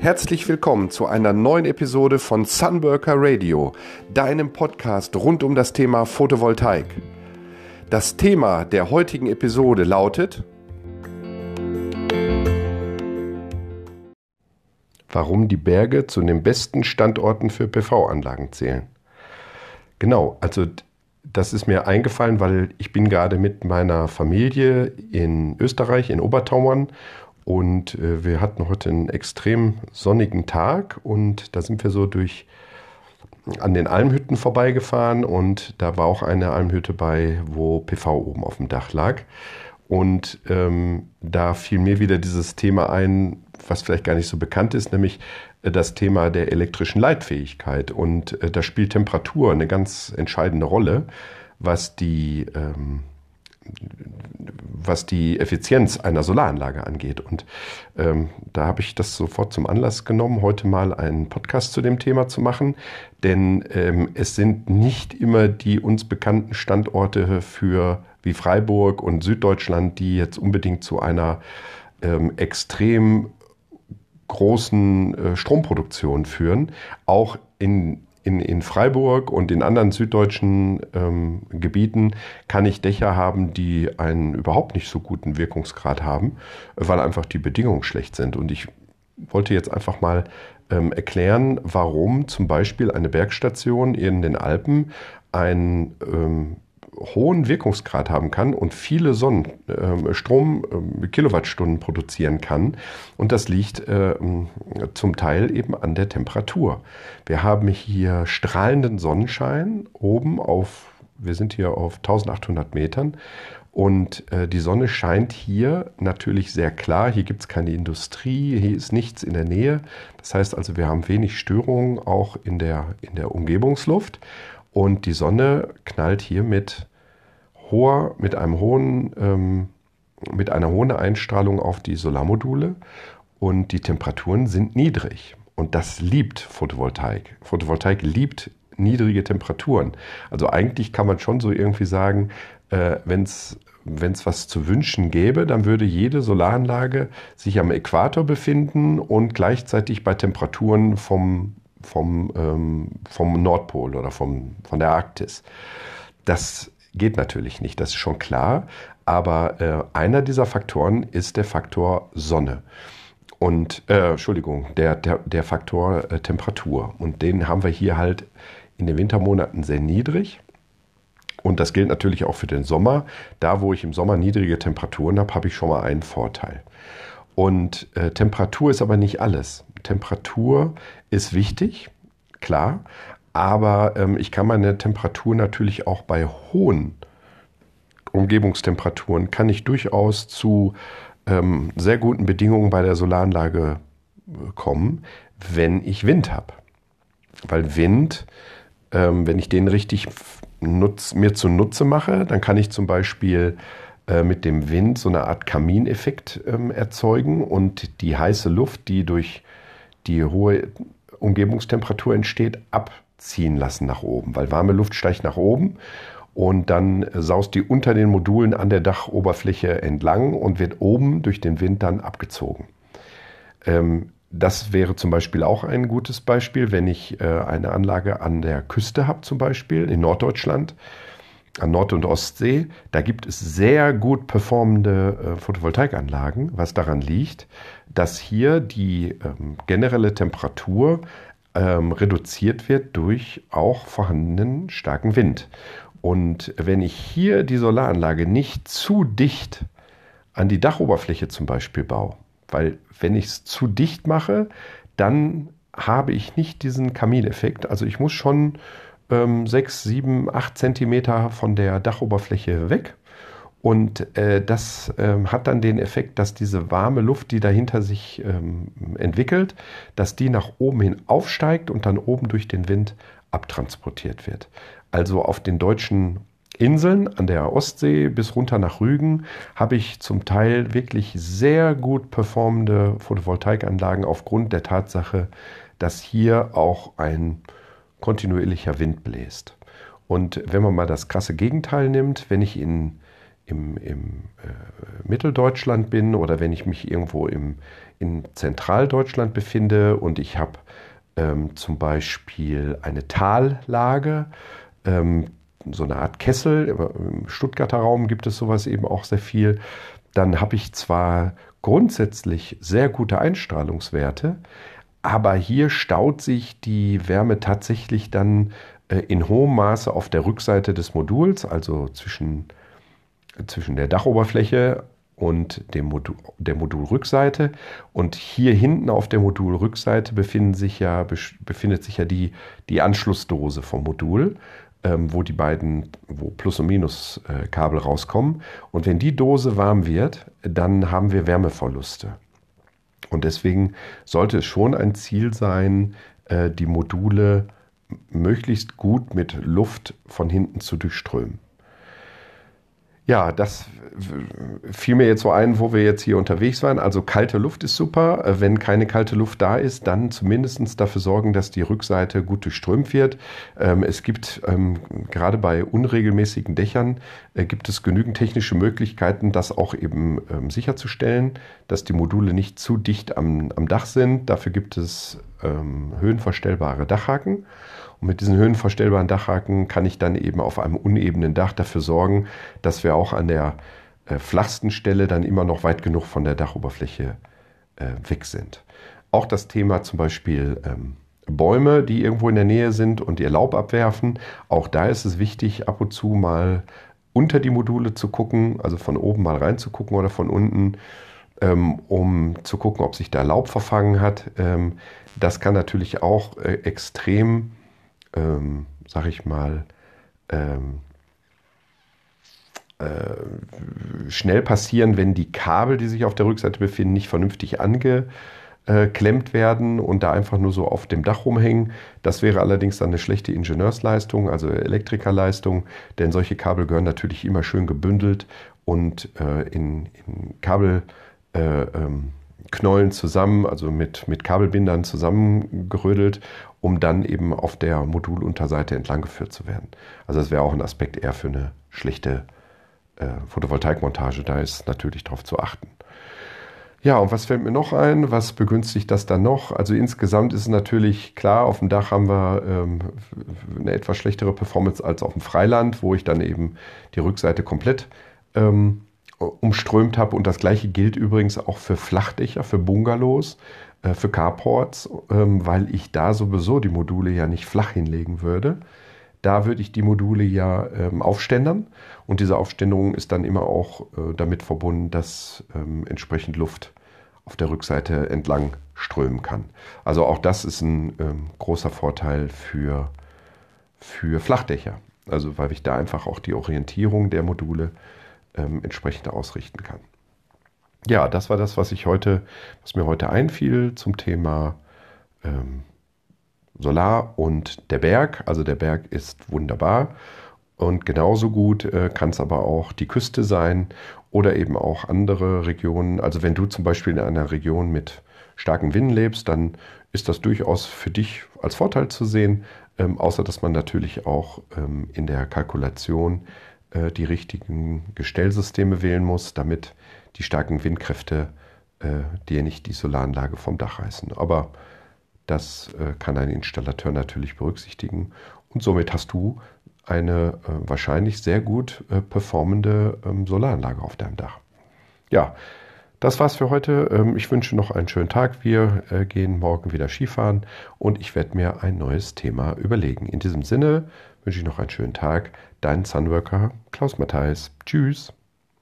Herzlich willkommen zu einer neuen Episode von Sunworker Radio, deinem Podcast rund um das Thema Photovoltaik. Das Thema der heutigen Episode lautet Warum die Berge zu den besten Standorten für PV-Anlagen zählen. Genau, also das ist mir eingefallen, weil ich bin gerade mit meiner Familie in Österreich, in Obertauern und äh, wir hatten heute einen extrem sonnigen Tag und da sind wir so durch an den Almhütten vorbeigefahren und da war auch eine Almhütte bei, wo PV oben auf dem Dach lag. Und ähm, da fiel mir wieder dieses Thema ein, was vielleicht gar nicht so bekannt ist, nämlich äh, das Thema der elektrischen Leitfähigkeit. Und äh, da spielt Temperatur eine ganz entscheidende Rolle, was die ähm, was die Effizienz einer Solaranlage angeht. Und ähm, da habe ich das sofort zum Anlass genommen, heute mal einen Podcast zu dem Thema zu machen. Denn ähm, es sind nicht immer die uns bekannten Standorte für wie Freiburg und Süddeutschland, die jetzt unbedingt zu einer ähm, extrem großen äh, Stromproduktion führen. Auch in in, in Freiburg und in anderen süddeutschen ähm, Gebieten kann ich Dächer haben, die einen überhaupt nicht so guten Wirkungsgrad haben, weil einfach die Bedingungen schlecht sind. Und ich wollte jetzt einfach mal ähm, erklären, warum zum Beispiel eine Bergstation in den Alpen ein ähm, hohen Wirkungsgrad haben kann und viele Sonnenstrom, ähm, äh, Kilowattstunden produzieren kann. Und das liegt äh, zum Teil eben an der Temperatur. Wir haben hier strahlenden Sonnenschein oben auf, wir sind hier auf 1800 Metern. Und äh, die Sonne scheint hier natürlich sehr klar. Hier gibt es keine Industrie, hier ist nichts in der Nähe. Das heißt also, wir haben wenig Störungen auch in der, in der Umgebungsluft. Und die Sonne knallt hier mit hoher, mit einem hohen, ähm, mit einer hohen Einstrahlung auf die Solarmodule und die Temperaturen sind niedrig. Und das liebt Photovoltaik. Photovoltaik liebt niedrige Temperaturen. Also eigentlich kann man schon so irgendwie sagen, äh, wenn es was zu wünschen gäbe, dann würde jede Solaranlage sich am Äquator befinden und gleichzeitig bei Temperaturen vom, vom, ähm, vom Nordpol oder vom, von der Arktis. Das geht natürlich nicht, das ist schon klar. Aber äh, einer dieser Faktoren ist der Faktor Sonne. Und, äh, Entschuldigung, der, der, der Faktor äh, Temperatur. Und den haben wir hier halt in den Wintermonaten sehr niedrig. Und das gilt natürlich auch für den Sommer. Da, wo ich im Sommer niedrige Temperaturen habe, habe ich schon mal einen Vorteil. Und äh, Temperatur ist aber nicht alles. Temperatur ist wichtig, klar, aber ähm, ich kann meine Temperatur natürlich auch bei hohen Umgebungstemperaturen, kann ich durchaus zu ähm, sehr guten Bedingungen bei der Solaranlage äh, kommen, wenn ich Wind habe. Weil Wind, ähm, wenn ich den richtig nutz, mir zunutze mache, dann kann ich zum Beispiel äh, mit dem Wind so eine Art Kamineffekt ähm, erzeugen und die heiße Luft, die durch die hohe Umgebungstemperatur entsteht, ab ziehen lassen nach oben, weil warme Luft steigt nach oben und dann saust die unter den Modulen an der Dachoberfläche entlang und wird oben durch den Wind dann abgezogen. Ähm, das wäre zum Beispiel auch ein gutes Beispiel, wenn ich äh, eine Anlage an der Küste habe, zum Beispiel in Norddeutschland, an Nord- und Ostsee. Da gibt es sehr gut performende äh, Photovoltaikanlagen, was daran liegt, dass hier die ähm, generelle Temperatur ähm, reduziert wird durch auch vorhandenen starken Wind. Und wenn ich hier die Solaranlage nicht zu dicht an die Dachoberfläche zum Beispiel baue, weil wenn ich es zu dicht mache, dann habe ich nicht diesen Kamineffekt. Also ich muss schon ähm, 6, 7, 8 Zentimeter von der Dachoberfläche weg. Und äh, das ähm, hat dann den Effekt, dass diese warme Luft, die dahinter sich ähm, entwickelt, dass die nach oben hin aufsteigt und dann oben durch den Wind abtransportiert wird. Also auf den deutschen Inseln an der Ostsee bis runter nach Rügen habe ich zum Teil wirklich sehr gut performende Photovoltaikanlagen aufgrund der Tatsache, dass hier auch ein kontinuierlicher Wind bläst. Und wenn man mal das krasse Gegenteil nimmt, wenn ich in im, im äh, Mitteldeutschland bin oder wenn ich mich irgendwo im, in Zentraldeutschland befinde und ich habe ähm, zum Beispiel eine Tallage, ähm, so eine Art Kessel, im Stuttgarter Raum gibt es sowas eben auch sehr viel, dann habe ich zwar grundsätzlich sehr gute Einstrahlungswerte, aber hier staut sich die Wärme tatsächlich dann äh, in hohem Maße auf der Rückseite des Moduls, also zwischen, zwischen der Dachoberfläche und dem Modul, der Modulrückseite. Und hier hinten auf der Modulrückseite befinden sich ja, befindet sich ja die, die Anschlussdose vom Modul, ähm, wo die beiden, wo Plus- und Minus-Kabel äh, rauskommen. Und wenn die Dose warm wird, dann haben wir Wärmeverluste. Und deswegen sollte es schon ein Ziel sein, äh, die Module möglichst gut mit Luft von hinten zu durchströmen. Ja, das fiel mir jetzt so ein, wo wir jetzt hier unterwegs waren. Also kalte Luft ist super. Äh, wenn keine kalte Luft da ist, dann zumindest dafür sorgen, dass die Rückseite gut durchströmt wird. Ähm, es gibt ähm, gerade bei unregelmäßigen Dächern äh, gibt es genügend technische Möglichkeiten, das auch eben ähm, sicherzustellen, dass die Module nicht zu dicht am, am Dach sind. Dafür gibt es höhenverstellbare Dachhaken. Und mit diesen höhenverstellbaren Dachhaken kann ich dann eben auf einem unebenen Dach dafür sorgen, dass wir auch an der äh, flachsten Stelle dann immer noch weit genug von der Dachoberfläche äh, weg sind. Auch das Thema zum Beispiel ähm, Bäume, die irgendwo in der Nähe sind und ihr Laub abwerfen. Auch da ist es wichtig, ab und zu mal unter die Module zu gucken, also von oben mal reinzugucken oder von unten, ähm, um zu gucken, ob sich da Laub verfangen hat. Ähm, das kann natürlich auch äh, extrem ähm, sag ich mal, ähm, äh, schnell passieren, wenn die Kabel, die sich auf der Rückseite befinden, nicht vernünftig angeklemmt werden und da einfach nur so auf dem Dach rumhängen. Das wäre allerdings dann eine schlechte Ingenieursleistung, also Elektrikerleistung, denn solche Kabel gehören natürlich immer schön gebündelt und äh, in, in Kabel äh, ähm, Knollen zusammen, also mit, mit Kabelbindern zusammengerödelt, um dann eben auf der Modulunterseite entlang geführt zu werden. Also das wäre auch ein Aspekt eher für eine schlechte äh, Photovoltaikmontage. Da ist natürlich darauf zu achten. Ja, und was fällt mir noch ein? Was begünstigt das dann noch? Also insgesamt ist es natürlich klar, auf dem Dach haben wir ähm, eine etwas schlechtere Performance als auf dem Freiland, wo ich dann eben die Rückseite komplett ähm, umströmt habe. Und das gleiche gilt übrigens auch für Flachdächer, für Bungalows, äh, für Carports, ähm, weil ich da sowieso die Module ja nicht flach hinlegen würde. Da würde ich die Module ja ähm, aufständern und diese Aufständerung ist dann immer auch äh, damit verbunden, dass ähm, entsprechend Luft auf der Rückseite entlang strömen kann. Also auch das ist ein ähm, großer Vorteil für, für Flachdächer. Also weil ich da einfach auch die Orientierung der Module ähm, entsprechend ausrichten kann. Ja, das war das, was ich heute, was mir heute einfiel zum Thema ähm, Solar und der Berg. Also der Berg ist wunderbar und genauso gut äh, kann es aber auch die Küste sein oder eben auch andere Regionen. Also wenn du zum Beispiel in einer Region mit starken Winden lebst, dann ist das durchaus für dich als Vorteil zu sehen, ähm, außer dass man natürlich auch ähm, in der Kalkulation äh, die richtigen Gestellsysteme wählen muss, damit die starken Windkräfte äh, dir nicht die Solaranlage vom Dach reißen. Aber das äh, kann ein Installateur natürlich berücksichtigen und somit hast du eine äh, wahrscheinlich sehr gut äh, performende ähm, Solaranlage auf deinem Dach. Ja, das war's für heute. Ähm, ich wünsche noch einen schönen Tag. Wir äh, gehen morgen wieder Skifahren und ich werde mir ein neues Thema überlegen. In diesem Sinne wünsche ich noch einen schönen Tag. Dein Sunworker Klaus Matthijs. Tschüss.